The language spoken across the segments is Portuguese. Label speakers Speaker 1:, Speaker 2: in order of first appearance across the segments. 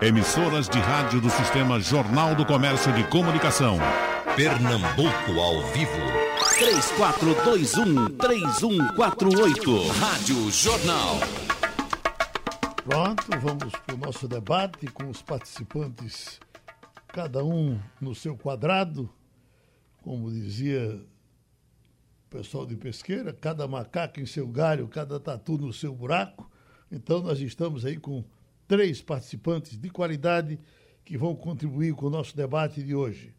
Speaker 1: Emissoras de rádio do Sistema Jornal do Comércio de Comunicação.
Speaker 2: Pernambuco ao vivo.
Speaker 3: 3421-3148. Rádio Jornal.
Speaker 4: Pronto, vamos para o nosso debate com os participantes, cada um no seu quadrado, como dizia o pessoal de pesqueira, cada macaco em seu galho, cada tatu no seu buraco. Então nós estamos aí com três participantes de qualidade que vão contribuir com o nosso debate de hoje.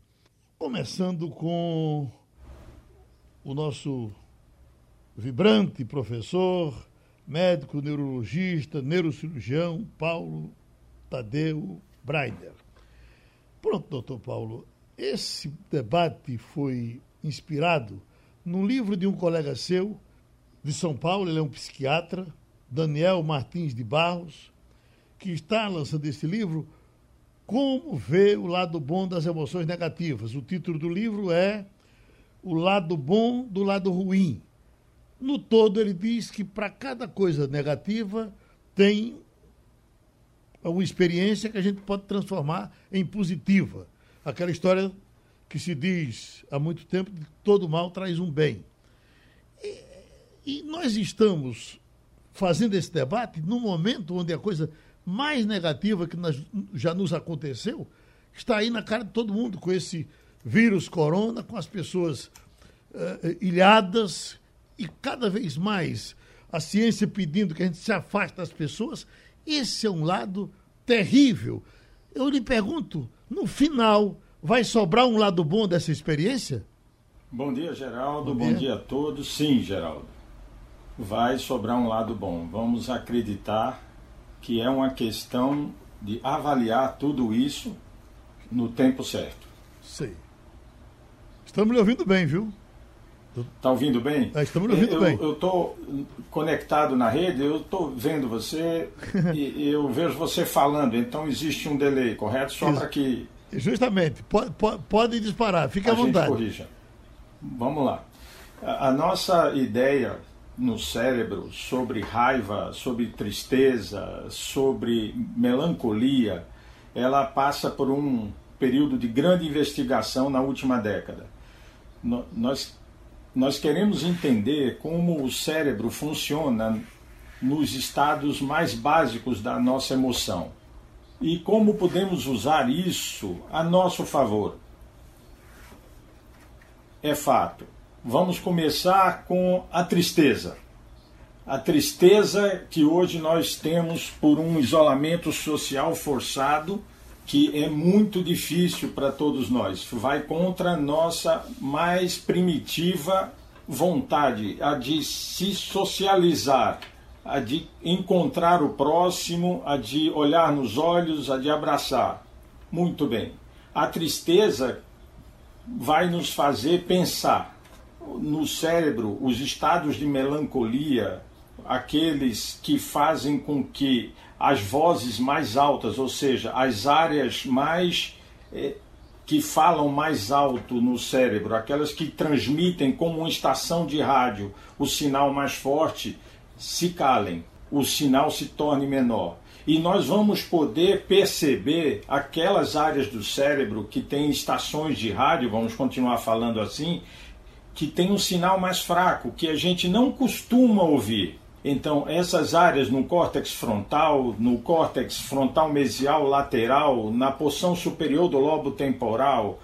Speaker 4: Começando com o nosso vibrante professor, médico neurologista, neurocirurgião, Paulo Tadeu Breider. Pronto, doutor Paulo, esse debate foi inspirado num livro de um colega seu, de São Paulo, ele é um psiquiatra, Daniel Martins de Barros, que está lançando esse livro, Como Ver o Lado Bom das Emoções Negativas. O título do livro é O Lado Bom do Lado Ruim. No todo, ele diz que para cada coisa negativa tem uma experiência que a gente pode transformar em positiva. Aquela história que se diz há muito tempo que todo mal traz um bem. E, e nós estamos fazendo esse debate num momento onde a coisa mais negativa que nós, já nos aconteceu está aí na cara de todo mundo, com esse vírus corona, com as pessoas uh, ilhadas e cada vez mais a ciência pedindo que a gente se afaste das pessoas. Esse é um lado terrível. Eu lhe pergunto, no final, vai sobrar um lado bom dessa experiência?
Speaker 5: Bom dia, Geraldo. Bom dia, bom dia a todos. Sim, Geraldo. Vai sobrar um lado bom. Vamos acreditar que é uma questão de avaliar tudo isso no tempo certo.
Speaker 4: Sei. Estamos lhe ouvindo bem, viu?
Speaker 5: Está ouvindo bem?
Speaker 4: É, estamos lhe ouvindo
Speaker 5: eu,
Speaker 4: bem.
Speaker 5: Eu estou conectado na rede, eu estou vendo você e, eu vejo você falando, então existe um delay, correto? Só para que.
Speaker 4: Justamente, pode, pode, pode disparar, fique à vontade.
Speaker 5: Gente corrija. Vamos lá. A, a nossa ideia no cérebro sobre raiva, sobre tristeza, sobre melancolia, ela passa por um período de grande investigação na última década. Nós, nós queremos entender como o cérebro funciona nos estados mais básicos da nossa emoção e como podemos usar isso a nosso favor. É fato Vamos começar com a tristeza. A tristeza que hoje nós temos por um isolamento social forçado que é muito difícil para todos nós. Vai contra a nossa mais primitiva vontade, a de se socializar, a de encontrar o próximo, a de olhar nos olhos, a de abraçar. Muito bem. A tristeza vai nos fazer pensar no cérebro os estados de melancolia, aqueles que fazem com que as vozes mais altas, ou seja, as áreas mais eh, que falam mais alto no cérebro, aquelas que transmitem como uma estação de rádio o sinal mais forte, se calem, o sinal se torne menor. E nós vamos poder perceber aquelas áreas do cérebro que têm estações de rádio, vamos continuar falando assim, que tem um sinal mais fraco, que a gente não costuma ouvir. Então, essas áreas no córtex frontal, no córtex frontal mesial lateral, na porção superior do lobo temporal,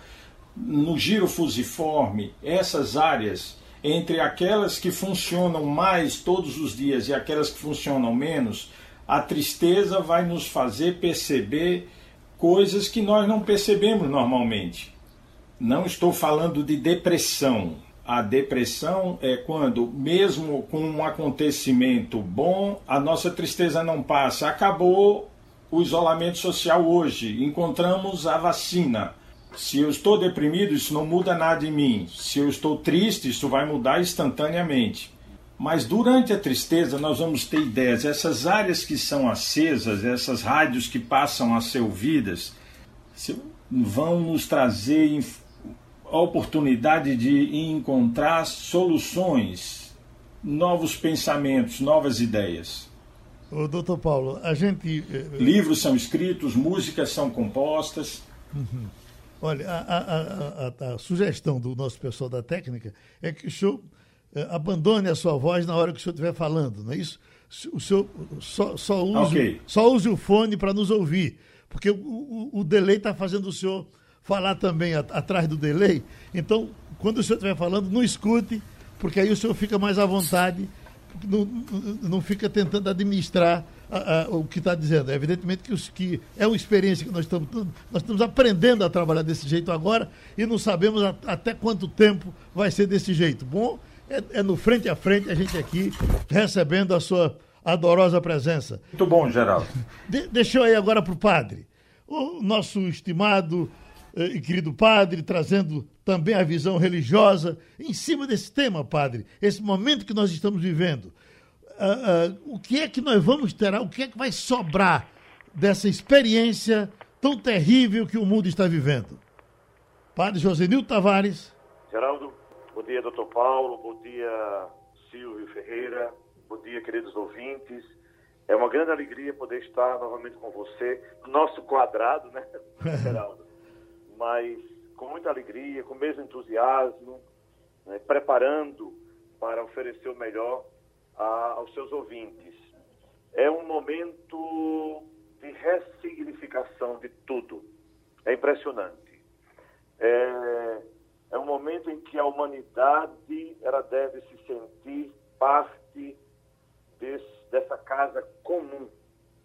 Speaker 5: no giro fusiforme, essas áreas, entre aquelas que funcionam mais todos os dias e aquelas que funcionam menos, a tristeza vai nos fazer perceber coisas que nós não percebemos normalmente. Não estou falando de depressão, a depressão é quando, mesmo com um acontecimento bom, a nossa tristeza não passa. Acabou o isolamento social hoje, encontramos a vacina. Se eu estou deprimido, isso não muda nada em mim. Se eu estou triste, isso vai mudar instantaneamente. Mas durante a tristeza, nós vamos ter ideias. Essas áreas que são acesas, essas rádios que passam a ser ouvidas, vão nos trazer a oportunidade de encontrar soluções, novos pensamentos, novas ideias.
Speaker 4: Ô, doutor Paulo, a gente.
Speaker 5: Eh, eh, Livros são escritos, músicas são compostas.
Speaker 4: Uhum. Olha, a, a, a, a, sugestão do nosso pessoal da técnica é que o senhor eh, abandone a sua voz na hora que o senhor estiver falando, não é isso? O senhor só, só, use, okay. só use o fone para nos ouvir, porque o, o, o delay está fazendo o senhor falar também atrás do delay. Então, quando o senhor estiver falando, não escute, porque aí o senhor fica mais à vontade, não, não fica tentando administrar a, a, o que está dizendo. É evidentemente que, os, que é uma experiência que nós estamos, nós estamos aprendendo a trabalhar desse jeito agora e não sabemos a, até quanto tempo vai ser desse jeito. Bom, é, é, no frente a frente a gente aqui recebendo a sua adorosa presença.
Speaker 5: Muito bom, Geraldo.
Speaker 4: De, deixa eu aí agora para o padre. O nosso estimado eh, e querido padre, trazendo também a visão religiosa em cima desse tema, padre, esse momento que nós estamos vivendo. Uh, uh, o que é que nós vamos ter, o que é que vai sobrar dessa experiência tão terrível que o mundo está vivendo? Padre Josenil Tavares.
Speaker 6: Geraldo, bom dia, doutor Paulo, bom dia, Silvio Ferreira, bom dia, queridos ouvintes. É uma grande alegria poder estar novamente com você, no nosso quadrado, né, Geraldo? Mas com muita alegria, com o mesmo entusiasmo, né, preparando para oferecer o melhor a, aos seus ouvintes. É um momento de ressignificação de tudo. É impressionante. É, é um momento em que a humanidade ela deve se sentir parte desse, dessa casa comum.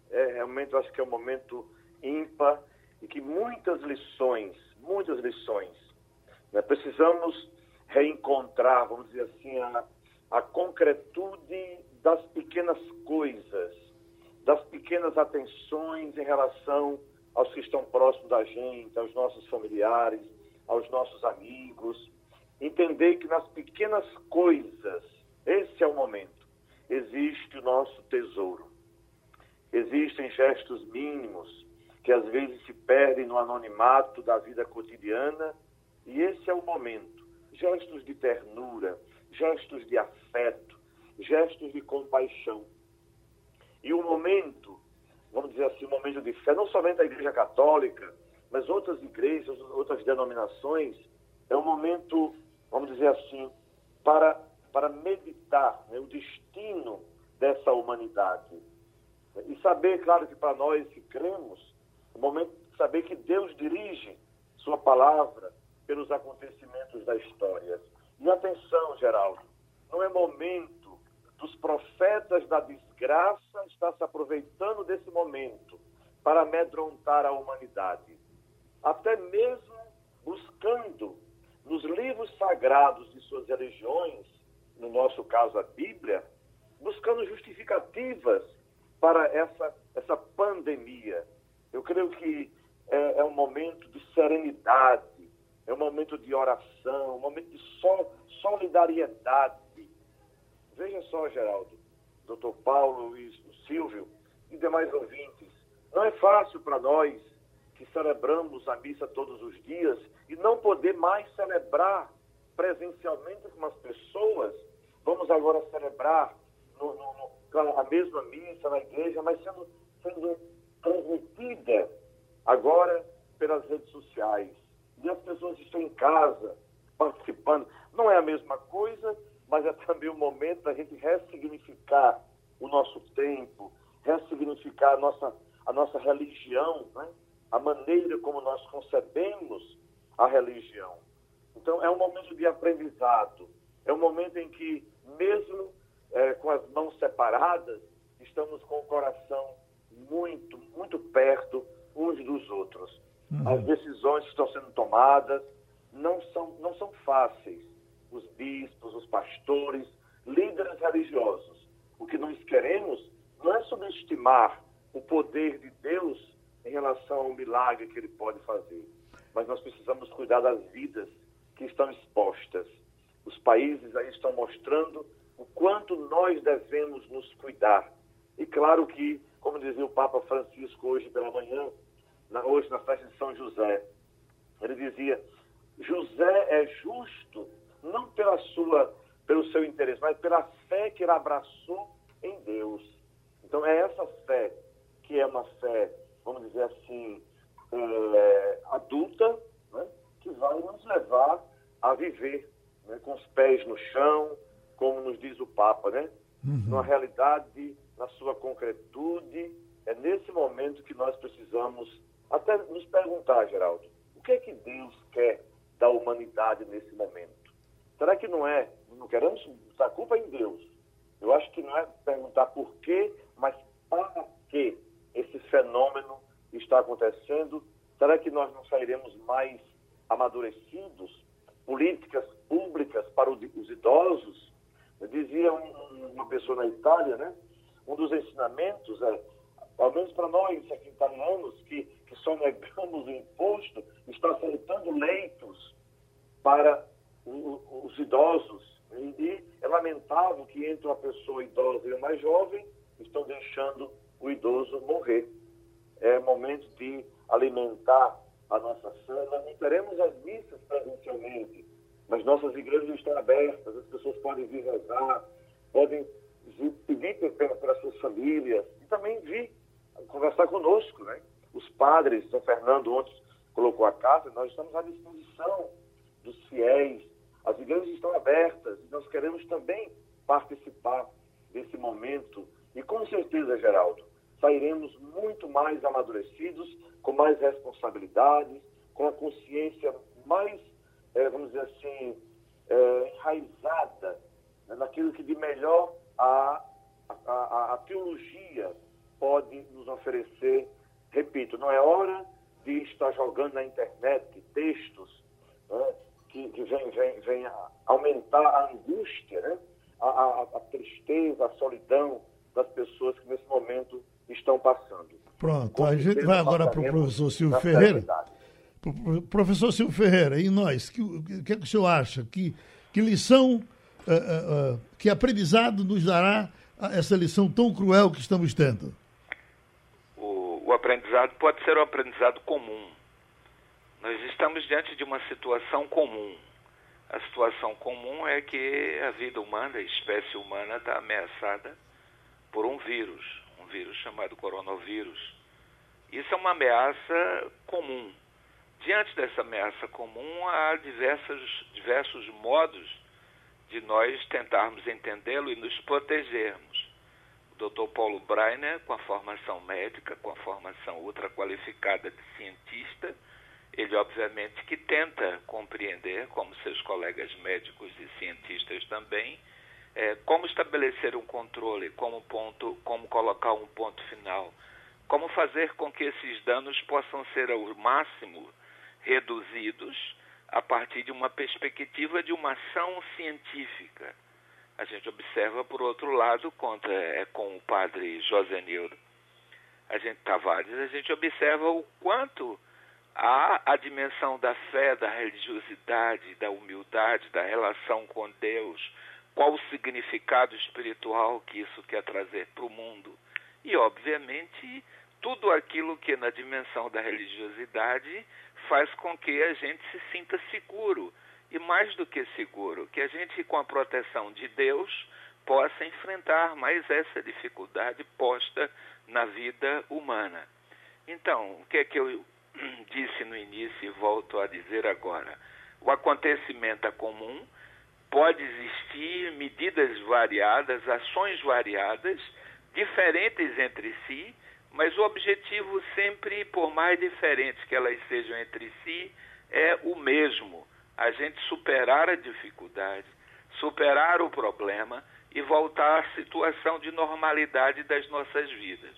Speaker 6: É realmente, eu acho que é um momento ímpar e que muitas lições, muitas lições, né, precisamos reencontrar, vamos dizer assim, a, a concretude das pequenas coisas, das pequenas atenções em relação aos que estão próximos da gente, aos nossos familiares, aos nossos amigos. Entender que nas pequenas coisas, esse é o momento, existe o nosso tesouro. Existem gestos mínimos que às vezes se perdem no anonimato da vida cotidiana, e esse é o momento. Gestos de ternura, gestos de afeto, gestos de compaixão. E o momento, vamos dizer assim, o momento de fé, não somente a Igreja Católica, mas outras igrejas, outras denominações, é um momento, vamos dizer assim, para, para meditar né, o destino dessa humanidade. E saber, claro, que para nós que cremos, o momento de saber que Deus dirige Sua palavra pelos acontecimentos da história. E atenção, Geraldo, não é momento dos profetas da desgraça estar se aproveitando desse momento para amedrontar a humanidade. Até mesmo buscando nos livros sagrados de suas religiões, no nosso caso a Bíblia, buscando justificativas para essa, essa pandemia. Eu creio que é, é um momento de serenidade, é um momento de oração, um momento de solidariedade. Veja só, Geraldo, doutor Paulo e Silvio e demais ouvintes, não é fácil para nós que celebramos a missa todos os dias e não poder mais celebrar presencialmente com as pessoas. Vamos agora celebrar no, no, no, a mesma missa na igreja, mas sendo, sendo transmitida agora pelas redes sociais. E as pessoas estão em casa participando. Não é a mesma coisa, mas é também o momento da gente ressignificar o nosso tempo, ressignificar a nossa, a nossa religião, né? a maneira como nós concebemos a religião. Então, é um momento de aprendizado, é um momento em que, mesmo é, com as mãos separadas, estamos com o coração muito, muito perto uns dos outros. Uhum. As decisões que estão sendo tomadas não são, não são fáceis. Os bispos, os pastores, líderes religiosos. O que nós queremos não é subestimar o poder de Deus em relação ao milagre que ele pode fazer, mas nós precisamos cuidar das vidas que estão expostas. Os países aí estão mostrando o quanto nós devemos nos cuidar. E claro que como dizia o Papa Francisco hoje pela manhã, na, hoje na festa de São José. Ele dizia: José é justo não pela sua, pelo seu interesse, mas pela fé que ele abraçou em Deus. Então é essa fé que é uma fé, vamos dizer assim, é, adulta, né, que vai nos levar a viver né, com os pés no chão, como nos diz o Papa, né? Uhum. Numa realidade, na sua concretude, é nesse momento que nós precisamos até nos perguntar, Geraldo, o que é que Deus quer da humanidade nesse momento? Será que não é, não queremos botar culpa em Deus? Eu acho que não é perguntar por quê, mas para que esse fenômeno está acontecendo. Será que nós não sairemos mais amadurecidos? Políticas públicas para os idosos? Dizia uma pessoa na Itália, né? Um dos ensinamentos é, ao menos para nós aqui italianos, que, que só negamos o imposto, está faltando leitos para os idosos. E é lamentável que entre uma pessoa idosa e uma mais jovem, estão deixando o idoso morrer. É momento de alimentar a nossa. Nós não teremos as missas presencialmente, mas nossas igrejas estão abertas, as pessoas podem vir rezar, podem pedir para suas famílias e também vir conversar conosco, né? Os padres, São Fernando ontem colocou a casa, nós estamos à disposição dos fiéis, as igrejas estão abertas e nós queremos também participar desse momento. E com certeza, Geraldo, sairemos muito mais amadurecidos, com mais responsabilidades, com a consciência mais, é, vamos dizer assim, é, enraizada né, naquilo que de melhor a, a, a, a teologia pode nos oferecer. Repito, não é hora de estar jogando na internet textos né, que, que vem, vem, vem aumentar a angústia, né, a, a, a tristeza, a solidão das pessoas que nesse momento estão passando.
Speaker 4: Pronto, Com a gente vai agora para o professor Silvio Ferreira. Pro, professor Silvio Ferreira, e nós, o que, que, é que o senhor acha? Que, que lição, uh, uh, uh, que aprendizado nos dará essa lição tão cruel que estamos tendo?
Speaker 7: O, o aprendizado pode ser um aprendizado comum. Nós estamos diante de uma situação comum. A situação comum é que a vida humana, a espécie humana, está ameaçada por um vírus vírus chamado coronavírus. Isso é uma ameaça comum. Diante dessa ameaça comum, há diversos, diversos modos de nós tentarmos entendê-lo e nos protegermos. O Dr. Paulo Breiner, com a formação médica, com a formação ultra qualificada de cientista, ele obviamente que tenta compreender, como seus colegas médicos e cientistas também, é, como estabelecer um controle, como, ponto, como colocar um ponto final, como fazer com que esses danos possam ser ao máximo reduzidos a partir de uma perspectiva de uma ação científica. A gente observa, por outro lado, contra, é, com o padre José Nildo, a gente Tavares, a gente observa o quanto a, a dimensão da fé, da religiosidade, da humildade, da relação com Deus, qual o significado espiritual que isso quer trazer para o mundo. E, obviamente, tudo aquilo que na dimensão da religiosidade faz com que a gente se sinta seguro. E mais do que seguro, que a gente, com a proteção de Deus, possa enfrentar mais essa dificuldade posta na vida humana. Então, o que é que eu disse no início e volto a dizer agora? O acontecimento é comum, pode existir medidas variadas, ações variadas, diferentes entre si, mas o objetivo sempre, por mais diferentes que elas sejam entre si, é o mesmo: a gente superar a dificuldade, superar o problema e voltar à situação de normalidade das nossas vidas.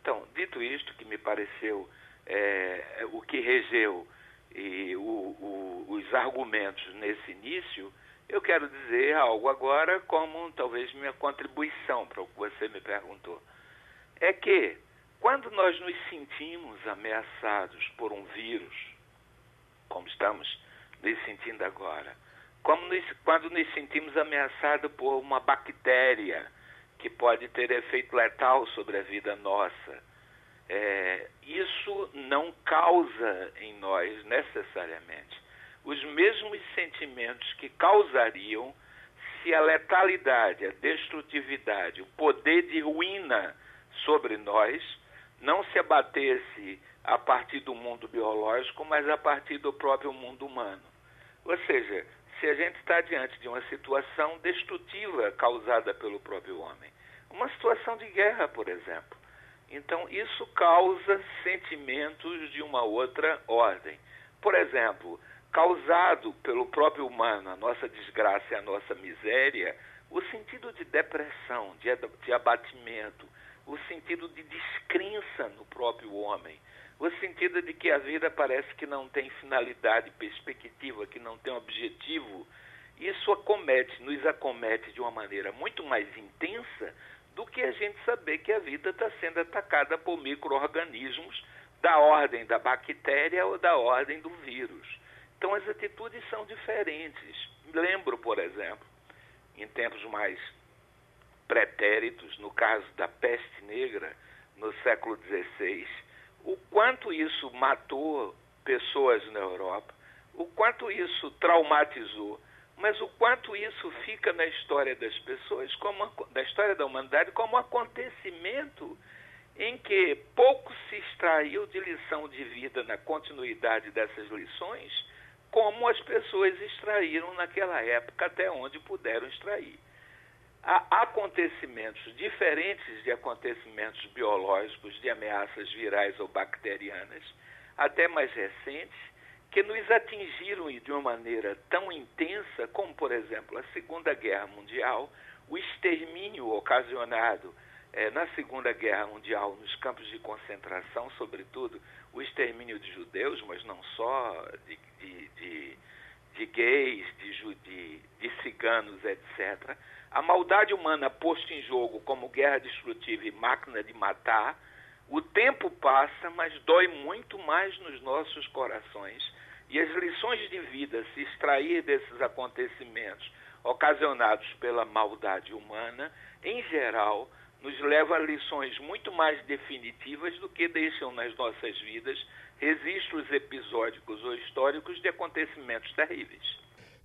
Speaker 7: Então, dito isto, que me pareceu é, o que regeu e o, o, os argumentos nesse início, eu quero dizer algo agora como talvez minha contribuição para o que você me perguntou. É que quando nós nos sentimos ameaçados por um vírus, como estamos nos sentindo agora, nos, quando nos sentimos ameaçados por uma bactéria que pode ter efeito letal sobre a vida nossa, é, isso não causa em nós necessariamente os mesmos sentimentos que causariam se a letalidade, a destrutividade, o poder de ruína sobre nós não se abatesse a partir do mundo biológico, mas a partir do próprio mundo humano. Ou seja, se a gente está diante de uma situação destrutiva causada pelo próprio homem, uma situação de guerra, por exemplo. Então, isso causa sentimentos de uma outra ordem. Por exemplo, causado pelo próprio humano, a nossa desgraça e a nossa miséria, o sentido de depressão, de, de abatimento, o sentido de descrença no próprio homem, o sentido de que a vida parece que não tem finalidade, perspectiva, que não tem objetivo, isso acomete, nos acomete de uma maneira muito mais intensa do que a gente saber que a vida está sendo atacada por micro-organismos da ordem da bactéria ou da ordem do vírus. Então as atitudes são diferentes. Lembro, por exemplo, em tempos mais pretéritos, no caso da peste negra, no século XVI, o quanto isso matou pessoas na Europa, o quanto isso traumatizou, mas o quanto isso fica na história das pessoas, como na história da humanidade, como um acontecimento em que pouco se extraiu de lição de vida na continuidade dessas lições, como as pessoas extraíram naquela época até onde puderam extrair. Há acontecimentos diferentes de acontecimentos biológicos, de ameaças virais ou bacterianas, até mais recentes, que nos atingiram de uma maneira tão intensa como, por exemplo, a Segunda Guerra Mundial, o extermínio ocasionado é, na Segunda Guerra Mundial nos campos de concentração, sobretudo o extermínio de judeus, mas não só, de, de, de, de gays, de, de ciganos, etc. A maldade humana posta em jogo como guerra destrutiva e máquina de matar, o tempo passa, mas dói muito mais nos nossos corações e as lições de vida, se extrair desses acontecimentos ocasionados pela maldade humana, em geral, nos leva a lições muito mais definitivas do que deixam nas nossas vidas registros episódicos ou históricos de acontecimentos terríveis.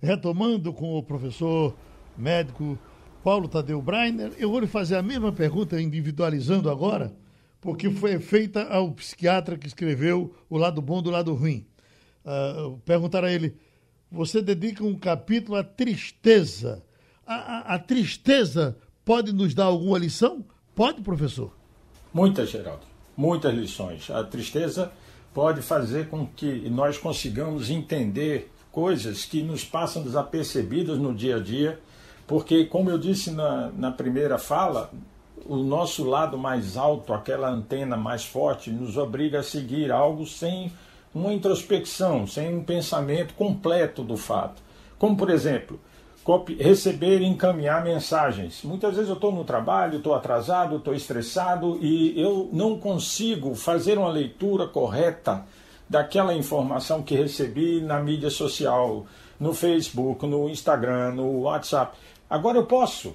Speaker 4: Retomando com o professor médico Paulo Tadeu Breiner, eu vou lhe fazer a mesma pergunta, individualizando agora, porque foi feita ao psiquiatra que escreveu O Lado Bom do Lado Ruim uh, perguntar a ele: você dedica um capítulo à tristeza. A, a, a, tristeza pode nos dar alguma lição? Pode, professor?
Speaker 5: Muitas, Geraldo. Muitas lições. A tristeza pode fazer com que nós consigamos entender coisas que nos passam desapercebidas no dia a dia, porque, como eu disse na, na primeira fala, o nosso lado mais alto, aquela antena mais forte, nos obriga a seguir algo sem uma introspecção, sem um pensamento completo do fato. Como, por exemplo, receber e encaminhar mensagens. Muitas vezes eu estou no trabalho, estou atrasado, estou estressado e eu não consigo fazer uma leitura correta daquela informação que recebi na mídia social, no Facebook, no Instagram, no WhatsApp. Agora eu posso,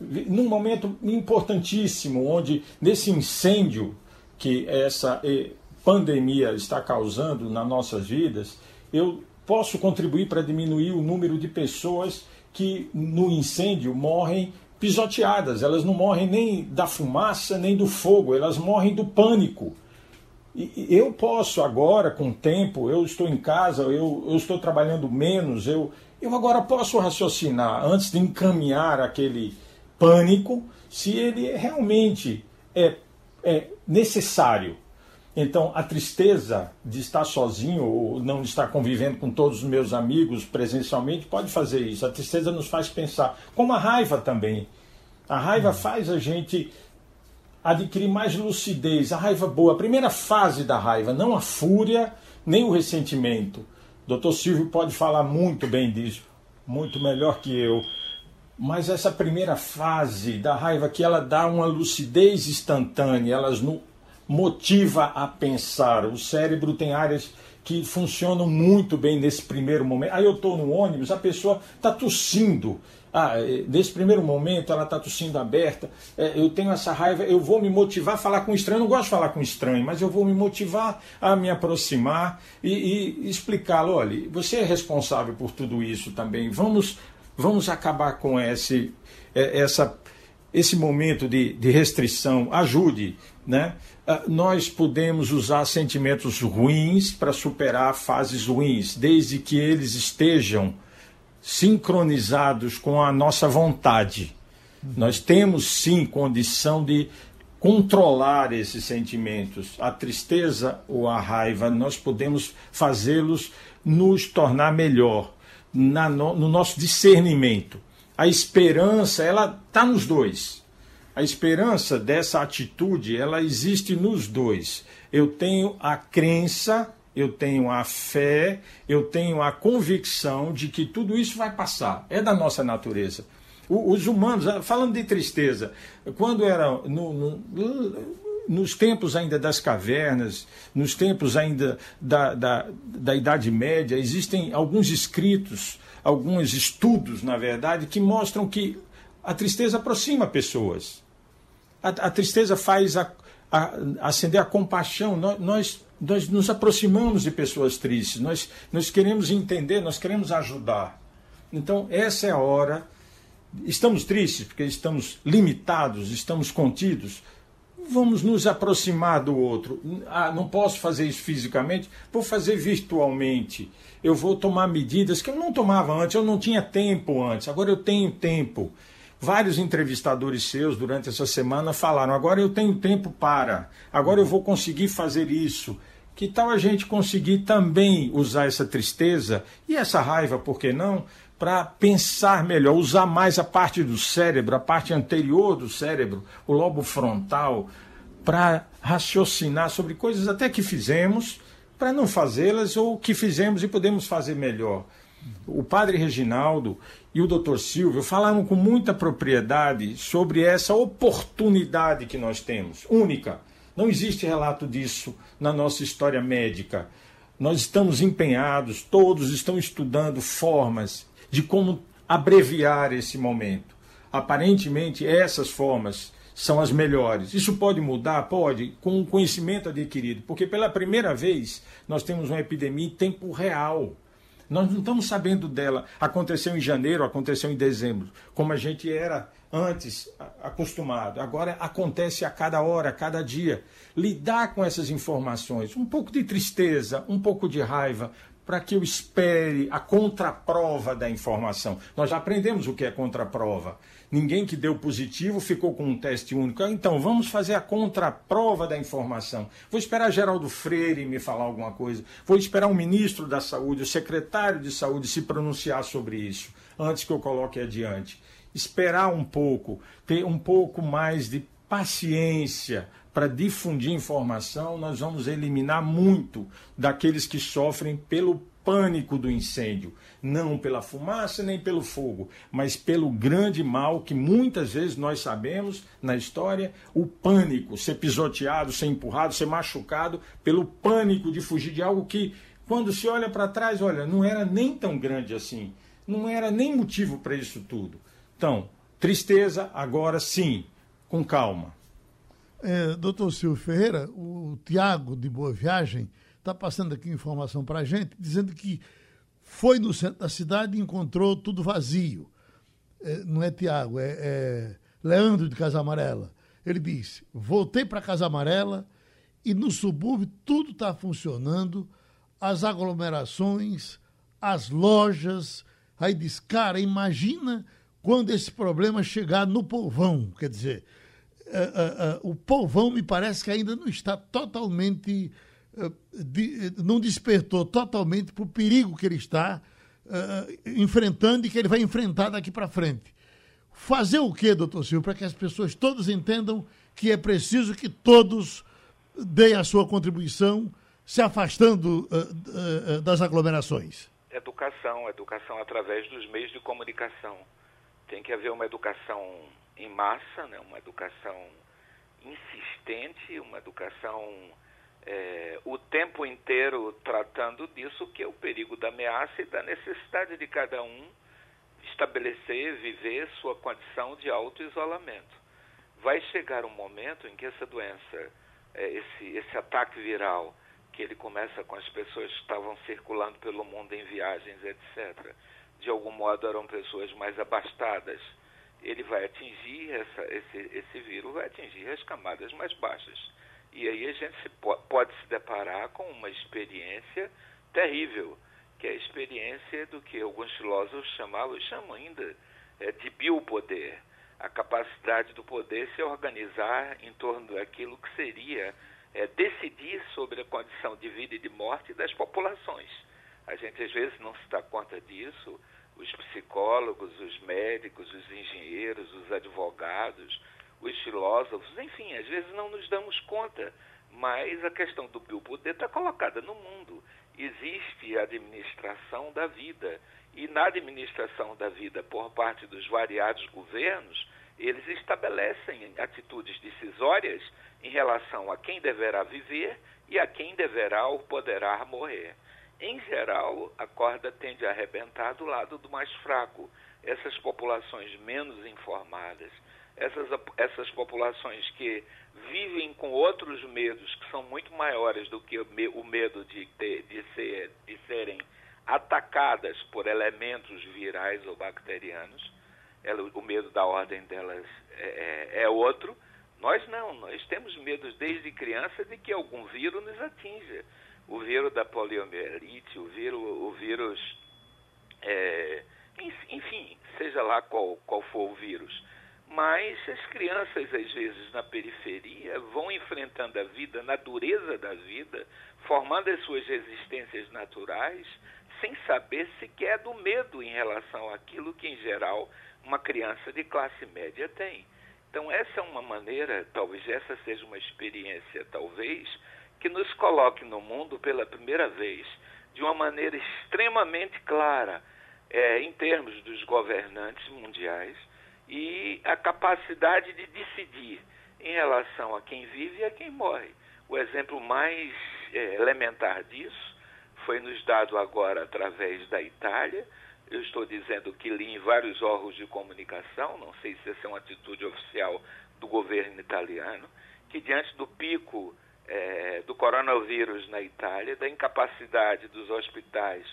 Speaker 5: num momento importantíssimo, onde nesse incêndio que essa pandemia está causando nas nossas vidas, eu posso contribuir para diminuir o número de pessoas que no incêndio morrem pisoteadas. Elas não morrem nem da fumaça, nem do fogo, elas morrem do pânico. E eu posso agora, com o tempo, eu estou em casa, eu, eu estou trabalhando menos, eu, eu agora posso raciocinar antes de encaminhar aquele pânico se ele realmente é, é necessário então, a tristeza de estar sozinho ou não estar convivendo com todos os meus amigos presencialmente pode fazer isso. A tristeza nos faz pensar, como a raiva também. A raiva faz a gente adquirir mais lucidez, a raiva boa. A primeira fase da raiva, não a fúria, nem o ressentimento. Dr. Silvio pode falar muito bem disso, muito melhor que eu. Mas essa primeira fase da raiva que ela dá uma lucidez instantânea, elas no motiva a pensar. O cérebro tem áreas que funcionam muito bem nesse primeiro momento. Aí eu estou no ônibus, a pessoa está tossindo. Ah, nesse primeiro momento ela está tossindo aberta, é, eu tenho essa raiva, eu vou me motivar a falar com estranho, eu não gosto de falar com estranho, mas eu vou me motivar a me aproximar e, e explicá-lo, olha, você é responsável por tudo isso também, vamos Vamos acabar com esse, é, essa, esse momento de, de restrição. Ajude. Né? Ah, nós podemos usar sentimentos ruins para superar fases ruins, desde que eles estejam sincronizados com a nossa vontade. Nós temos sim condição de controlar esses sentimentos. A tristeza ou a raiva, nós podemos fazê-los nos tornar melhor na, no, no nosso discernimento. A esperança, ela está nos dois. A esperança dessa atitude, ela existe nos dois. Eu tenho a crença, eu tenho a fé, eu tenho a convicção de que tudo isso vai passar. É da nossa natureza. Os humanos, ah, falando de tristeza, quando era no, no, nos tempos ainda das cavernas, nos tempos ainda da, da, da Idade Média, existem alguns escritos, alguns estudos, na verdade, que mostram que a tristeza aproxima pessoas. A, a tristeza faz a, a, acender a compaixão. Nós, nós, nós nos aproximamos de pessoas tristes, nós, nós queremos entender, nós queremos ajudar. Então, essa é a hora estamos tristes porque estamos limitados, estamos contidos, vamos nos aproximar do outro. Ah, não posso fazer isso fisicamente, vou fazer virtualmente. Eu vou tomar medidas que eu não tomava antes, eu não tinha tempo antes, agora eu tenho tempo. Vários entrevistadores seus durante essa semana falaram: agora eu tenho tempo para, agora eu vou conseguir fazer isso. Que tal a gente conseguir também usar essa tristeza e essa raiva, por que não? para pensar melhor, usar mais a parte do cérebro, a parte anterior do cérebro, o lobo frontal, para raciocinar sobre coisas até que fizemos, para não fazê-las ou que fizemos e podemos fazer melhor. O padre Reginaldo e o doutor Silvio falaram com muita propriedade sobre essa oportunidade que nós temos, única. Não existe relato disso na nossa história médica. Nós estamos empenhados, todos estão estudando formas de como abreviar esse momento. Aparentemente, essas formas são as melhores. Isso pode mudar? Pode, com o conhecimento adquirido, porque pela primeira vez nós temos uma epidemia em tempo real. Nós não estamos sabendo dela. Aconteceu em janeiro, aconteceu em dezembro, como a gente era antes acostumado. Agora acontece a cada hora, a cada dia. Lidar com essas informações, um pouco de tristeza, um pouco de raiva, para que eu espere a contraprova da informação. Nós já aprendemos o que é contraprova. Ninguém que deu positivo ficou com um teste único. Então, vamos fazer a contraprova da informação. Vou esperar Geraldo Freire me falar alguma coisa. Vou esperar o ministro da Saúde, o secretário de Saúde se pronunciar sobre isso, antes que eu coloque adiante. Esperar um pouco, ter um pouco mais de paciência para difundir informação, nós vamos eliminar muito daqueles que sofrem pelo pânico do incêndio, não pela fumaça nem pelo fogo, mas pelo grande mal que muitas vezes nós sabemos na história, o pânico, ser pisoteado, ser empurrado, ser machucado pelo pânico de fugir de algo que quando se olha para trás, olha, não era nem tão grande assim, não era nem motivo para isso tudo. Então, tristeza agora sim, com calma.
Speaker 4: É, doutor Silvio Ferreira, o Tiago de Boa Viagem está passando aqui informação para a gente, dizendo que foi no centro da cidade e encontrou tudo vazio. É, não é Tiago, é, é Leandro de Casa Amarela. Ele disse: voltei para Casa Amarela e no subúrbio tudo está funcionando, as aglomerações, as lojas. Aí diz: cara, imagina quando esse problema chegar no povão. Quer dizer, uh, uh, o povão me parece que ainda não está totalmente. De, não despertou totalmente para o perigo que ele está enfrentando e que ele vai enfrentar daqui para frente. Fazer o que, doutor Silvio, para que as pessoas todas entendam que é preciso que todos deem a sua contribuição, se afastando das aglomerações?
Speaker 7: Educação, educação através dos meios de comunicação. Tem que haver uma educação em massa, né? uma educação insistente, uma educação é, o tempo inteiro tratando disso, que é o perigo da ameaça e da necessidade de cada um estabelecer, viver sua condição de auto-isolamento. Vai chegar um momento em que essa doença, é, esse, esse ataque viral, que ele começa com as pessoas que estavam circulando pelo mundo em viagens, etc., de algum modo eram pessoas mais abastadas, ele vai atingir essa, esse, esse vírus, vai atingir as camadas mais baixas. E aí a gente se, pode se deparar com uma experiência terrível, que é a experiência do que alguns filósofos chamavam, chamam ainda, é, de biopoder, a capacidade do poder se organizar em torno daquilo que seria é, decidir sobre a condição de vida e de morte das populações. A gente às vezes não se dá conta disso, os psicólogos, os médicos, os engenheiros, os advogados, os filósofos, enfim, às vezes não nos damos conta, mas a questão do biopoder está colocada no mundo. Existe a administração da vida, e na administração da vida por parte dos variados governos, eles estabelecem atitudes decisórias em relação a quem deverá viver e a quem deverá ou poderá morrer. Em geral, a corda tende a arrebentar do lado do mais fraco, essas populações menos informadas, essas, essas populações que vivem com outros medos que são muito maiores do que o medo de, ter, de, ser, de serem atacadas por elementos virais ou bacterianos. Ela, o medo da ordem delas é, é, é outro. Nós não, nós temos medo desde criança de que algum vírus nos atinja o vírus da poliomielite, o vírus, o vírus é, enfim, seja lá qual, qual for o vírus. Mas as crianças, às vezes, na periferia, vão enfrentando a vida, na dureza da vida, formando as suas resistências naturais, sem saber sequer do medo em relação àquilo que, em geral, uma criança de classe média tem. Então, essa é uma maneira, talvez essa seja uma experiência, talvez, que nos coloque no mundo pela primeira vez de uma maneira extremamente clara é, em termos dos governantes mundiais e a capacidade de decidir em relação a quem vive e a quem morre. O exemplo mais é, elementar disso foi nos dado agora através da Itália. Eu estou dizendo que li em vários órgãos de comunicação, não sei se essa é uma atitude oficial do governo italiano, que diante do pico é, do coronavírus na Itália, da incapacidade dos hospitais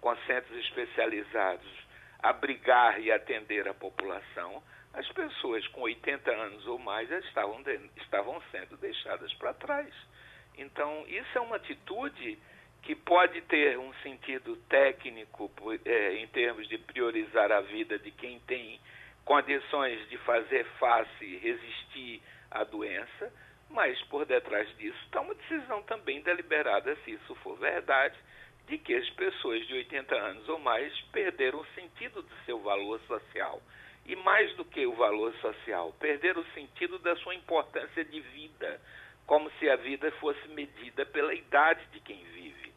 Speaker 7: com centros especializados abrigar e atender a população, as pessoas com 80 anos ou mais estavam, de, estavam sendo deixadas para trás. Então, isso é uma atitude que pode ter um sentido técnico é, em termos de priorizar a vida de quem tem condições de fazer face, resistir à doença, mas por detrás disso está uma decisão também deliberada, se isso for verdade, de que as pessoas de 80 anos ou mais perderam o sentido do seu valor social. E mais do que o valor social, perderam o sentido da sua importância de vida, como se a vida fosse medida pela idade de quem vive.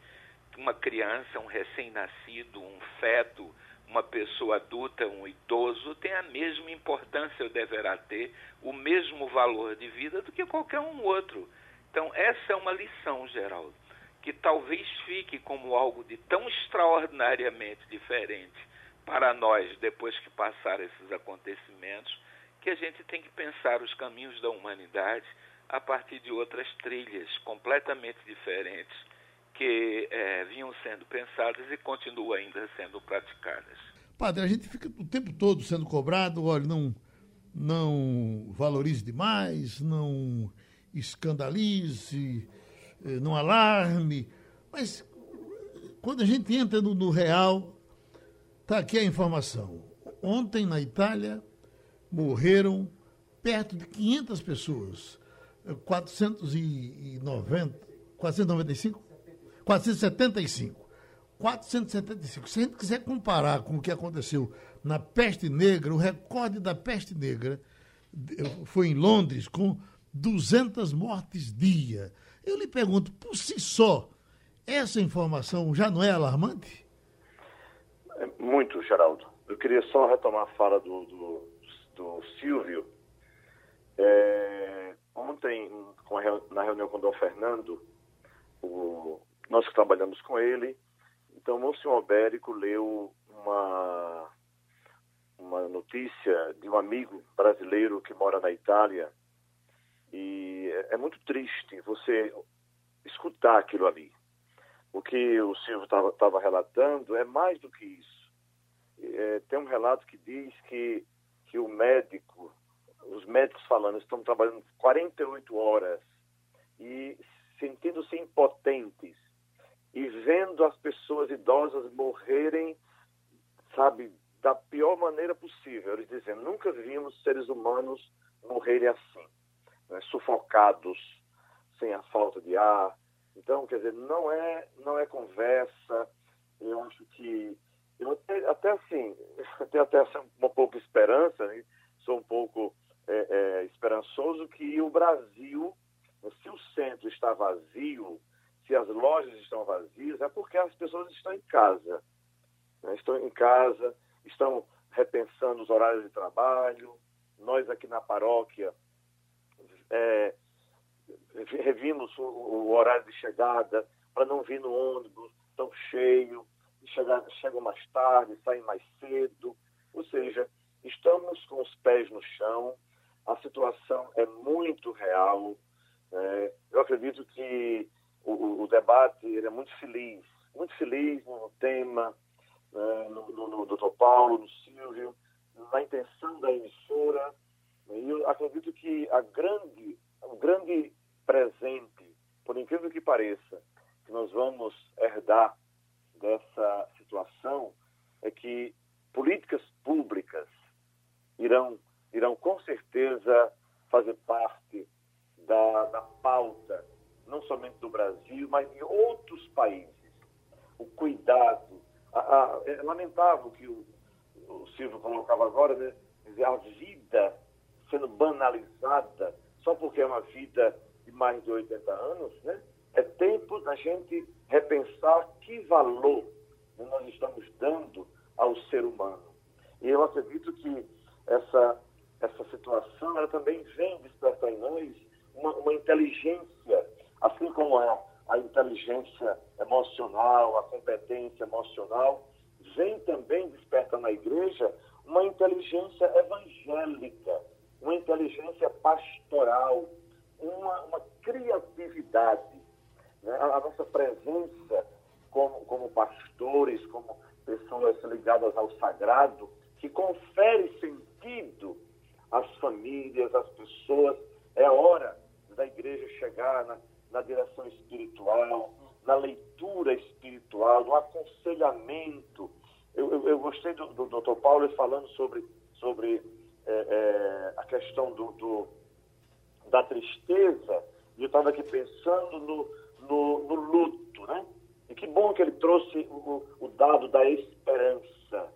Speaker 7: Uma criança, um recém-nascido, um feto, uma pessoa adulta, um idoso, tem a mesma importância ou deverá ter o mesmo valor de vida do que qualquer um outro. Então, essa é uma lição, Geraldo, que talvez fique como algo de tão extraordinariamente diferente para nós depois que passar esses acontecimentos, que a gente tem que pensar os caminhos da humanidade a partir de outras trilhas completamente diferentes que é, vinham sendo pensadas e continuam ainda sendo praticadas.
Speaker 4: Padre, a gente fica o tempo todo sendo cobrado, olha, não, não valorize demais, não escandalize, eh, não alarme, mas quando a gente entra no, no real, está aqui a informação. Ontem na Itália morreram perto de 500 pessoas, 490, 495 475. 475. Se a gente quiser comparar com o que aconteceu na peste negra, o recorde da peste negra foi em Londres com 200 mortes dia. Eu lhe pergunto, por si só, essa informação já não é alarmante?
Speaker 6: É muito, Geraldo. Eu queria só retomar a fala do, do, do Silvio. É, ontem, na reunião com o Dom Fernando, o nós que trabalhamos com ele. Então, o Monsenhor Albérico leu uma, uma notícia de um amigo brasileiro que mora na Itália e é, é muito triste você escutar aquilo ali. O que o Silvio estava relatando é mais do que isso. é, tem um relato que diz que, que o médico, os médicos falando, estão trabalhando 48 horas e sentindo-se impotentes e vendo as pessoas idosas morrerem, sabe, da pior maneira possível. Eles dizem, nunca vimos seres humanos morrerem assim, né, sufocados, sem a falta de ar. Então, quer dizer, não é, não é conversa. Eu acho que eu até, até assim, tenho até uma pouca esperança, né? sou um pouco é, é, esperançoso que o Brasil, se o centro está vazio, se as lojas estão vazias, é porque as pessoas estão em casa. Né? Estão em casa, estão repensando os horários de trabalho. Nós aqui na paróquia é, revimos o, o, horário de chegada para não vir no ônibus tão cheio, chegam mais tarde, saem mais cedo. Ou seja, estamos com os pés no chão, a situação é muito real. É, eu acredito que o, o debate é muito feliz, muito feliz no tema, né, no, no, no Dr. Paulo, no Silvio, na intenção da emissora. E eu acredito que a grande, o grande presente, por incrível que pareça, que nós vamos herdar dessa situação é que políticas públicas irão, irão com certeza fazer parte da, da pauta não somente do Brasil, mas de outros países. O cuidado. A, a, é lamentável que o, o Silvio colocava agora, né? a vida sendo banalizada só porque é uma vida de mais de 80 anos, né? É tempo da gente repensar que valor nós estamos dando ao ser humano. E eu acredito que essa, essa situação ela também vem despertar em nós uma, uma inteligência assim como é a inteligência emocional, a competência emocional, vem também despertar na igreja uma inteligência evangélica, uma inteligência pastoral, uma, uma criatividade. Né? A, a, nossa presença como, como pastores, como pessoas ligadas ao sagrado, que confere sentido às famílias, às pessoas. É hora da igreja chegar na, na direção espiritual, na leitura espiritual, no aconselhamento. Eu, eu, eu gostei do, do Dr. Paulo falando sobre, sobre é, é, a questão do, do, da tristeza, e eu estava aqui pensando no, no, no, luto, né? E que bom que ele trouxe o, o dado da esperança.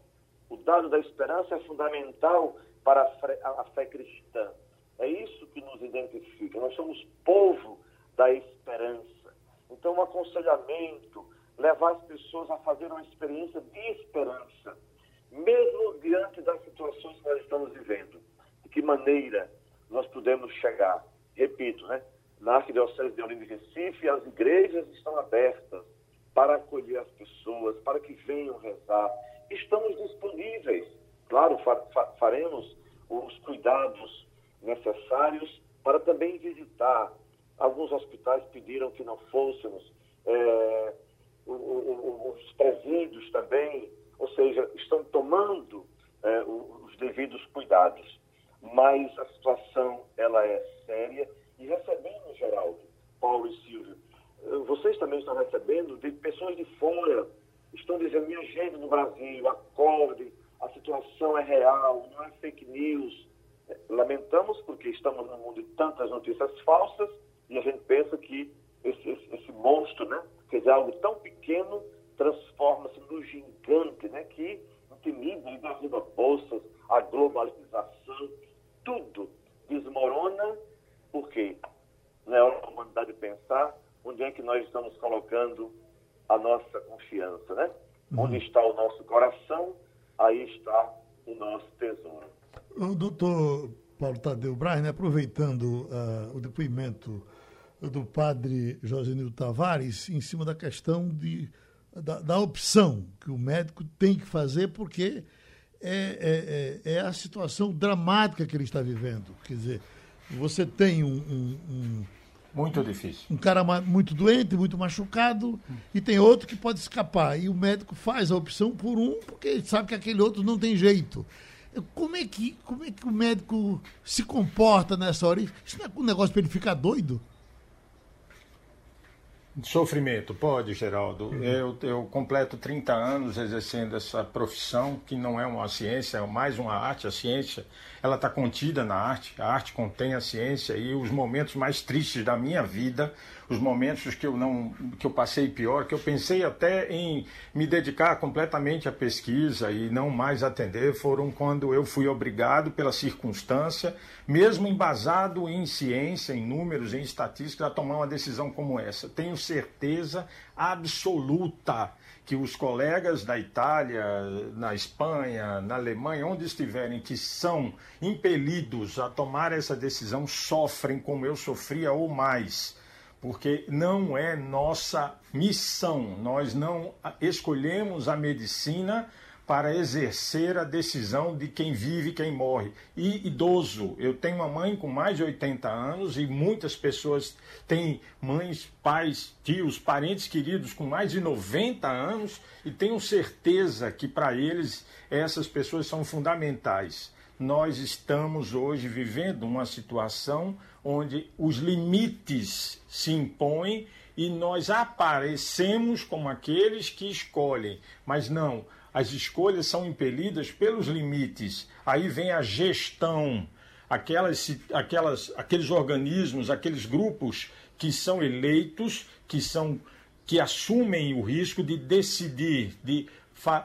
Speaker 6: O dado da esperança é fundamental para a fé, a fé cristã. É isso que nos identifica. Nós somos povo da esperança. Então, um aconselhamento, levar as pessoas a fazer uma experiência de esperança, mesmo diante das situações que nós estamos vivendo. De que maneira nós podemos chegar? Repito, né? Na Arquidiocese de Olinda e Recife, as igrejas estão abertas para acolher as pessoas, para que venham rezar. Estamos disponíveis. Claro, faremos os cuidados necessários para também visitar Alguns hospitais pediram que não fôssemos. É, os presídios também, ou seja, estão tomando é, os devidos cuidados. Mas a situação ela é séria e recebendo, Geraldo, Paulo e Silvio, vocês também estão recebendo de pessoas de fora, estão dizendo, minha gente no Brasil, acorde, a situação é real, não é fake news. Lamentamos porque estamos num mundo de tantas notícias falsas e a gente pensa que esse, esse, esse monstro, né, quer dizer, algo tão pequeno, transforma-se no gigante, né, que intimida e derruba bolsas, a globalização, tudo desmorona, porque não é a humanidade pensar onde é que nós estamos colocando a nossa confiança, né? Uhum. Onde está o nosso coração, aí está o nosso tesouro.
Speaker 4: O doutor Paulo Tadeu Braz, né, aproveitando uh, o depoimento do padre Josenil Tavares em cima da questão de, da, da, opção que o médico tem que fazer, porque é, é, é, é, a situação dramática que ele está vivendo. Quer dizer, você tem um, um, um,
Speaker 5: Muito difícil.
Speaker 4: Um cara muito doente, muito machucado, e tem outro que pode escapar. E o médico faz a opção por um, porque ele sabe que aquele outro não tem jeito. Como é que, como é que o médico se comporta nessa hora? Isso não é um negócio para ele ficar doido?
Speaker 5: Sofrimento, pode, Geraldo. Eu, eu completo 30 anos exercendo essa profissão, que não é uma ciência, é mais uma arte. A ciência, ela está contida na arte, a arte contém a ciência, e os momentos mais tristes da minha vida os momentos que eu não que eu passei pior, que eu pensei até em me dedicar completamente à pesquisa e não mais atender, foram quando eu fui obrigado pela circunstância, mesmo embasado em ciência, em números, em estatística, a tomar uma decisão como essa. Tenho certeza absoluta que os colegas da Itália, na Espanha, na Alemanha, onde estiverem, que são impelidos a tomar essa decisão, sofrem como eu sofria ou mais porque não é nossa missão. Nós não escolhemos a medicina para exercer a decisão de quem vive e quem morre. E idoso, eu tenho uma mãe com mais de 80 anos e muitas pessoas têm mães, pais, tios, parentes queridos com mais de 90 anos e tenho certeza que para eles essas pessoas são fundamentais. Nós estamos hoje vivendo uma situação onde os limites se impõem e nós aparecemos como aqueles que escolhem, mas não, as escolhas são impelidas pelos limites. Aí vem a gestão, aquelas, aquelas, aqueles organismos, aqueles grupos que são eleitos, que são que assumem o risco de decidir, de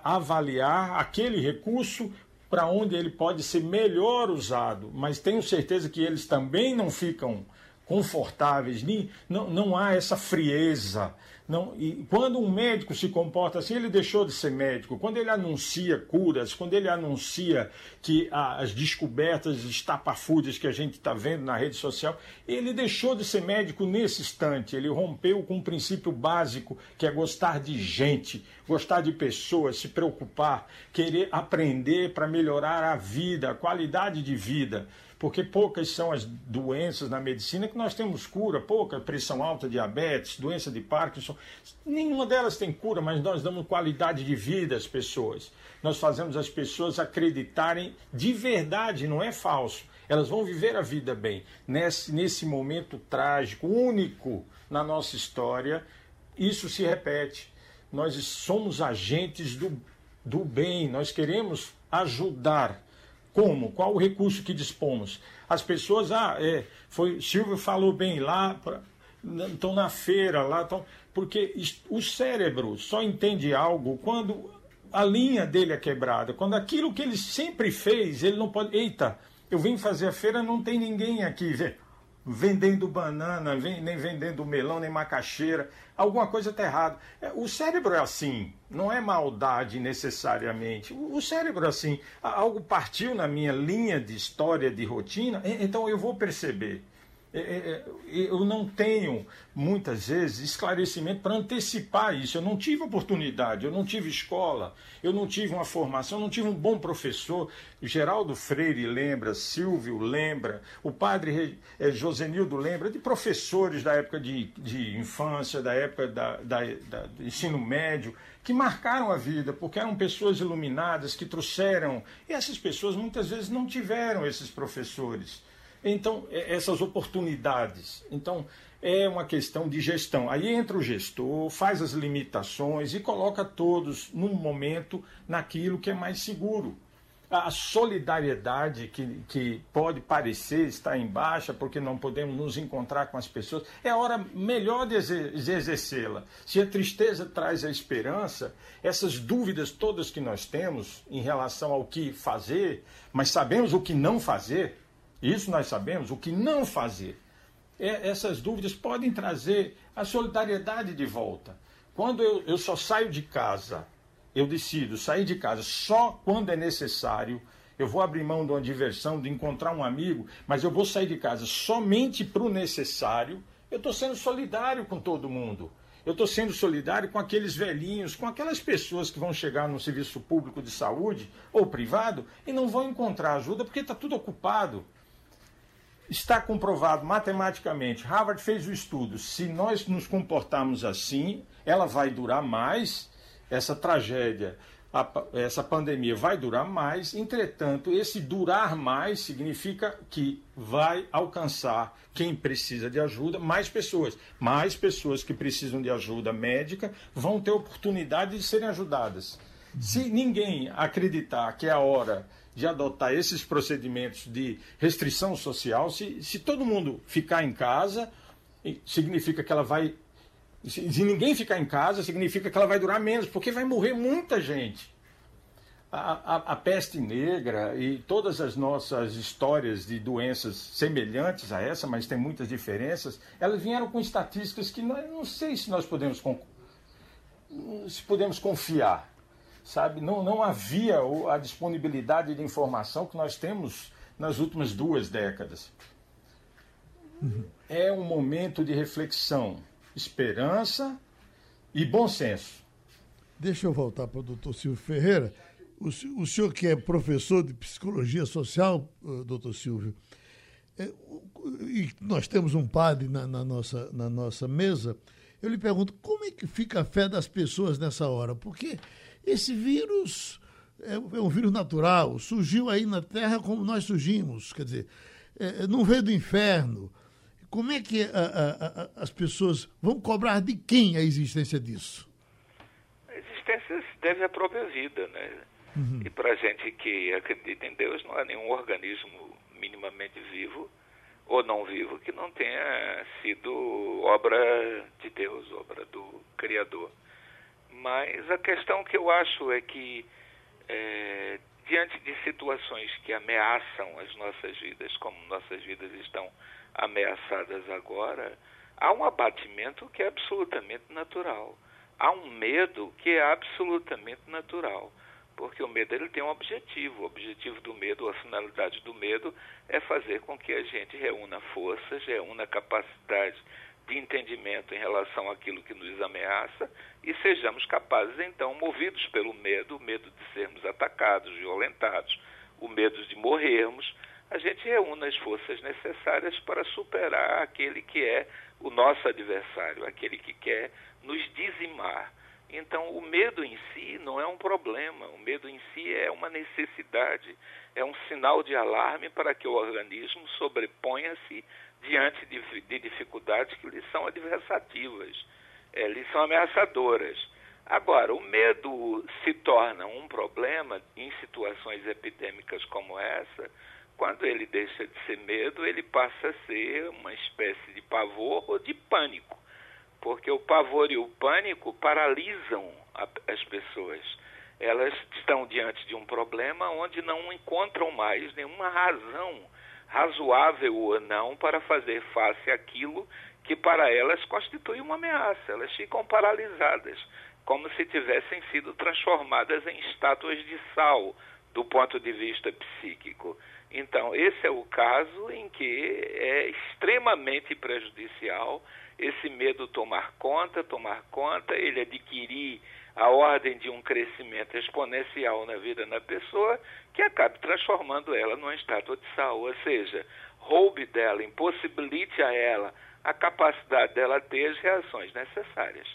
Speaker 5: avaliar aquele recurso para onde ele pode ser melhor usado, mas tenho certeza que eles também não ficam confortáveis, nem, não, não há essa frieza. Não, e quando um médico se comporta assim, ele deixou de ser médico. Quando ele anuncia curas, quando ele anuncia que ah, as descobertas estapafúrdias que a gente está vendo na rede social, ele deixou de ser médico nesse instante. Ele rompeu com um princípio básico que é gostar de gente, gostar de pessoas, se preocupar, querer aprender para melhorar a vida, a qualidade de vida porque poucas são as doenças na medicina que nós temos cura, pouca pressão alta, diabetes, doença de Parkinson, nenhuma delas tem cura, mas nós damos qualidade de vida às pessoas. Nós fazemos as pessoas acreditarem de verdade, não é falso. Elas vão viver a vida bem. Nesse, nesse momento trágico, único na nossa história, isso se repete. Nós somos agentes do, do bem, nós queremos ajudar como? Qual o recurso que dispomos? As pessoas, ah, é, foi, Silvio falou bem lá, estão na feira, lá estão. Porque o cérebro só entende algo quando a linha dele é quebrada, quando aquilo que ele sempre fez, ele não pode. Eita, eu vim fazer a feira, não tem ninguém aqui vendendo banana, nem vendendo melão, nem macaxeira. Alguma coisa está errada. É, o cérebro é assim, não é maldade necessariamente. O cérebro é assim. Algo partiu na minha linha de história, de rotina, então eu vou perceber. É, é, é, eu não tenho, muitas vezes, esclarecimento para antecipar isso. Eu não tive oportunidade, eu não tive escola, eu não tive uma formação, eu não tive um bom professor. Geraldo Freire lembra, Silvio lembra, o padre Josenildo lembra, de professores da época de, de infância, da época da, da, da, do ensino médio, que marcaram a vida, porque eram pessoas iluminadas, que trouxeram. E essas pessoas muitas vezes não tiveram esses professores. Então, é, essas oportunidades. Então, é uma questão de gestão. Aí entra o gestor, faz as limitações e coloca todos num momento naquilo que é mais seguro. A solidariedade que, que pode parecer estar em baixa porque não podemos nos encontrar com as pessoas, é a hora melhor de exercê-la. Se a tristeza traz a esperança, essas dúvidas todas que nós temos em relação ao que fazer, mas sabemos o que não fazer, isso nós sabemos, o que não fazer. É, essas dúvidas podem trazer a solidariedade de volta. Quando eu, eu só saio de casa, eu decido sair de casa só quando é necessário, eu vou abrir mão de uma diversão, de encontrar um amigo, mas eu vou sair de casa somente para o necessário, eu estou sendo solidário com todo mundo. Eu estou sendo solidário com aqueles velhinhos, com aquelas pessoas que vão chegar no serviço público de saúde ou privado e não vão encontrar ajuda porque está tudo ocupado está comprovado matematicamente. Harvard fez o estudo. Se nós nos comportarmos assim, ela vai durar mais, essa tragédia, a, essa pandemia vai durar mais. Entretanto, esse durar mais significa que vai alcançar quem precisa de ajuda, mais pessoas. Mais pessoas que precisam de ajuda médica vão ter oportunidade de serem ajudadas. Se ninguém acreditar que é a hora de adotar esses procedimentos de restrição social, se, se todo mundo ficar em casa, significa que ela vai. Se, ninguém ficar em casa, significa que ela vai durar menos, porque vai morrer muita gente. A, a, a, peste negra e todas as nossas histórias de doenças semelhantes a essa, mas tem muitas diferenças, elas vieram com estatísticas que nós, não sei se nós podemos, se podemos confiar sabe? Não, não havia a disponibilidade de informação que nós temos nas últimas duas décadas. É um momento de reflexão, esperança e bom senso.
Speaker 4: Deixa eu voltar para o doutor Silvio Ferreira. O, o, senhor que é professor de psicologia social, uh, doutor Silvio, é, e nós temos um padre na, na, nossa, na nossa mesa, eu lhe pergunto, como é que fica a fé das pessoas nessa hora? Porque esse vírus é, é um vírus natural, surgiu aí na Terra como nós surgimos, quer dizer, é, é não veio do inferno. Como é que a, a, a, as pessoas vão cobrar de quem a existência disso?
Speaker 7: A existência se deve à própria vida, né? Uhum. E para gente que acredita em Deus, não há nenhum organismo minimamente vivo ou não vivo que não tenha sido obra de Deus, obra do Criador. Mas a questão que eu acho é que, é, diante de situações que ameaçam as nossas vidas, como nossas vidas estão ameaçadas agora, há um abatimento que é absolutamente natural. Há um medo que é absolutamente natural. Porque o medo ele tem um objetivo. O objetivo do medo, a finalidade do medo, é fazer com que a gente reúna forças, reúna capacidade de entendimento em relação àquilo que nos ameaça e sejamos capazes, então, movidos pelo medo, o medo de sermos atacados, violentados, o medo de morrermos, a gente reúna as forças necessárias para superar aquele que é o nosso adversário, aquele que quer nos dizimar. Então, o medo em si não é um problema, o medo em si é uma necessidade, é um sinal de alarme para que o organismo sobreponha-se diante de, de dificuldades que lhe são adversativas, é, lhe são ameaçadoras. Agora, o medo se torna um problema em situações epidêmicas como essa, quando ele deixa de ser medo, ele passa a ser uma espécie de pavor ou de pânico, porque o pavor e o pânico paralisam a, as pessoas. Elas estão diante de um problema onde não encontram mais nenhuma razão razoável ou não para fazer face àquilo que para elas constitui uma ameaça. Elas ficam paralisadas, como se tivessem sido transformadas em estátuas de sal do ponto de vista psíquico. Então, esse é o caso em que é extremamente prejudicial esse medo tomar conta, tomar conta, ele adquirir a ordem de um crescimento exponencial na vida da pessoa que acabe transformando ela numa estátua de sal, ou seja, roube dela, impossibilite a ela a capacidade dela ter as reações necessárias.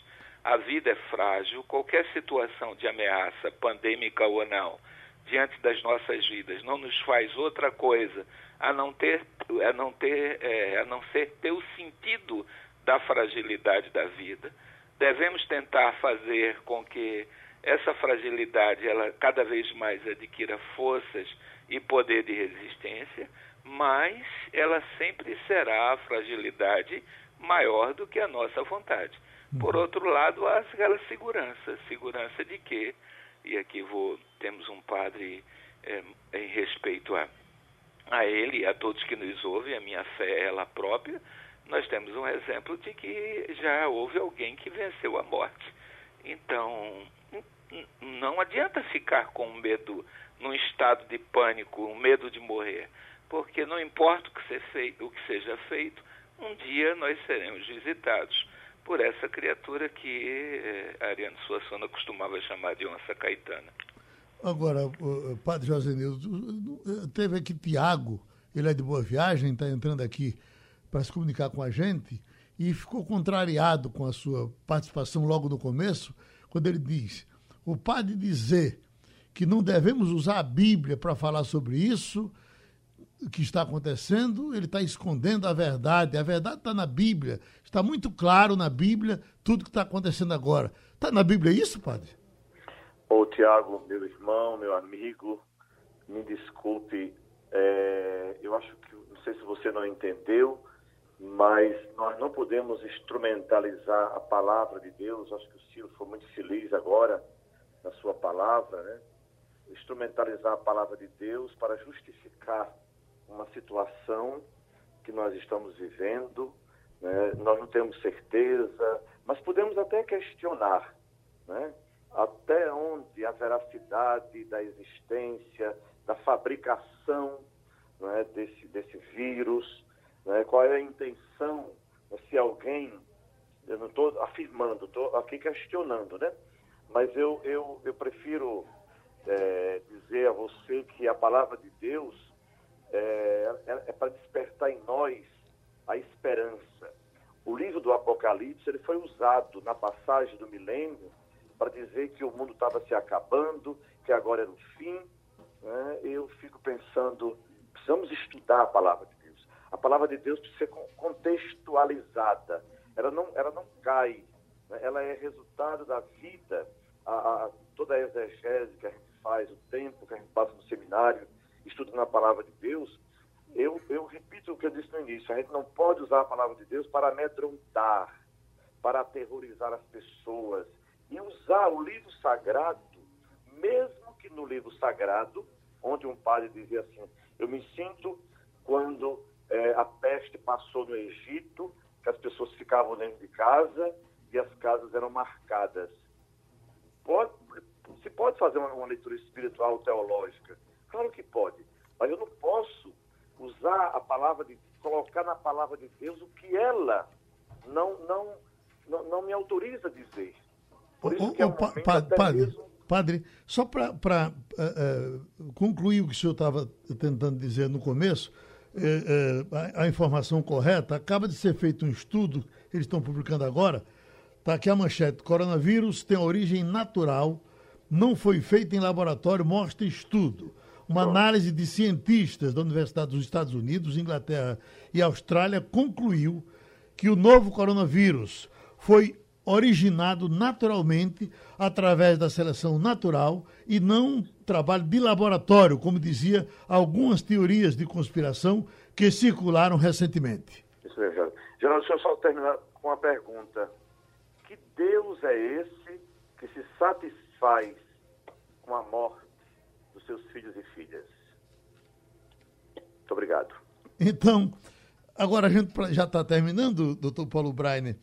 Speaker 7: A vida é frágil, qualquer situação de ameaça, pandêmica ou não, diante das nossas vidas, não nos faz outra coisa a não ter, a não ter, é, a não ser ter o sentido da fragilidade da vida devemos tentar fazer com que essa fragilidade ela cada vez mais adquira forças e poder de resistência, mas ela sempre será a fragilidade maior do que a nossa vontade. Por uhum. outro lado, há aquela segurança, segurança de que, e aqui vou, temos um padre é, em respeito a, a ele e a todos que nos ouvem, a minha fé é ela própria, nós temos um exemplo de que já houve alguém que venceu a morte. Então, não adianta ficar com medo, num estado de pânico, um medo de morrer, porque não importa o que, feito, o que seja feito, um dia nós seremos visitados por essa criatura que eh, Ariano Suassuna costumava chamar de onça caetana.
Speaker 4: Agora, Padre José Nildo, teve aqui Tiago, ele é de Boa Viagem, está entrando aqui para se comunicar com a gente e ficou contrariado com a sua participação logo no começo, quando ele diz: o padre dizer que não devemos usar a Bíblia para falar sobre isso que está acontecendo, ele está escondendo a verdade. A verdade está na Bíblia. Está muito claro na Bíblia tudo que está acontecendo agora. Está na Bíblia isso, padre?
Speaker 6: Ô, Tiago, meu irmão, meu amigo, me desculpe. É, eu acho que, não sei se você não entendeu, mas nós não podemos instrumentalizar a palavra de Deus. Acho que o Ciro foi muito feliz agora na sua palavra, né? Instrumentalizar a palavra de Deus para justificar uma situação que nós estamos vivendo. Né? Nós não temos certeza, mas podemos até questionar, né? Até onde a veracidade da existência, da fabricação né, desse, desse vírus, né? Qual é a intenção? Se alguém, eu não estou afirmando, estou aqui questionando, né? Mas eu, eu, eu prefiro é, dizer a você que a palavra de Deus é, é, é para despertar em nós a esperança. O livro do Apocalipse ele foi usado na passagem do milênio para dizer que o mundo estava se acabando, que agora era o fim. Né? Eu fico pensando, precisamos estudar a palavra de a palavra de Deus precisa ser contextualizada. Ela não, ela não cai, né? ela é resultado da vida, a, a, toda a exegese que a gente faz, o tempo que a gente passa no seminário, estudando a palavra de Deus. Eu, eu repito o que eu disse no início: a gente não pode usar a palavra de Deus para amedrontar, para aterrorizar as pessoas. E usar o livro sagrado, mesmo que no livro sagrado, onde um padre dizia assim: Eu me sinto quando é, a peste passou no Egito, que as pessoas ficavam dentro de casa e as casas eram marcadas. Pode, se pode fazer uma, uma leitura espiritual teológica? Claro que pode, mas eu não posso usar a palavra de colocar na palavra de Deus o que ela não não não, não me autoriza a dizer. Por isso que é um pa, pa,
Speaker 4: padre, mesmo... padre, só para uh, uh, concluir o que o senhor estava tentando dizer no começo, é, é, a, informação correta, acaba de ser feito um estudo, eles estão publicando agora, está aqui a manchete, coronavírus tem origem natural, não foi feito em laboratório, mostra estudo. Uma análise de cientistas da Universidade dos Estados Unidos, Inglaterra e Austrália concluiu que o novo coronavírus foi originado naturalmente através da seleção natural e não trabalho de laboratório, como dizia algumas teorias de conspiração que circularam recentemente.
Speaker 6: Isso mesmo, Geraldo. Geraldo, deixa eu só terminar com uma pergunta. Que Deus é esse que se satisfaz com a morte dos seus filhos e filhas? Muito obrigado.
Speaker 4: Então, agora a gente já está terminando, doutor Paulo Brainer.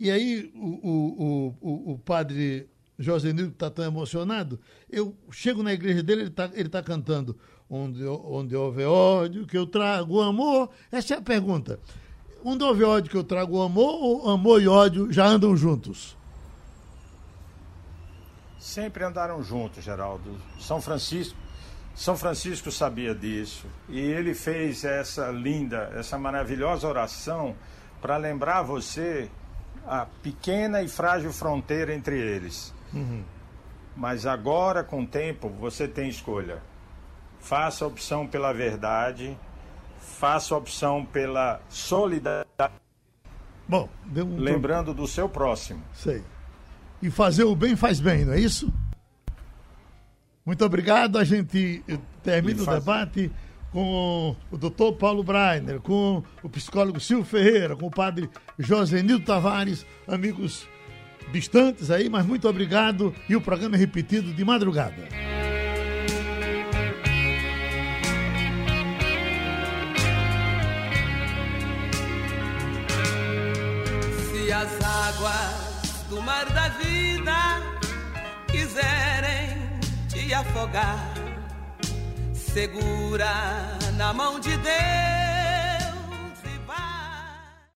Speaker 4: E aí o, o, o, o padre José Nildo está tão emocionado, eu chego na igreja dele, ele está ele tá cantando onde, onde houve ódio, que eu trago amor. Essa é a pergunta. Onde houve ódio, que eu trago amor, ou amor e ódio já andam juntos?
Speaker 5: Sempre andaram juntos, Geraldo. São Francisco, São Francisco sabia disso. E ele fez essa linda, essa maravilhosa oração para lembrar você a pequena e frágil fronteira entre eles. Uhum. Mas agora, com o tempo, você tem escolha. Faça a opção pela verdade, faça a opção pela solidariedade.
Speaker 4: Bom,
Speaker 5: um lembrando do seu próximo.
Speaker 4: Sei. E fazer o bem faz bem, não é isso? Muito obrigado. A gente termina faz... o debate com o doutor Paulo Breiner, com o psicólogo Silvio Ferreira, com o padre José Nildo Tavares, amigos distantes aí, mas muito obrigado e o programa é repetido de madrugada.
Speaker 8: Se as águas do mar da vida quiserem te afogar, segura na mão de Deus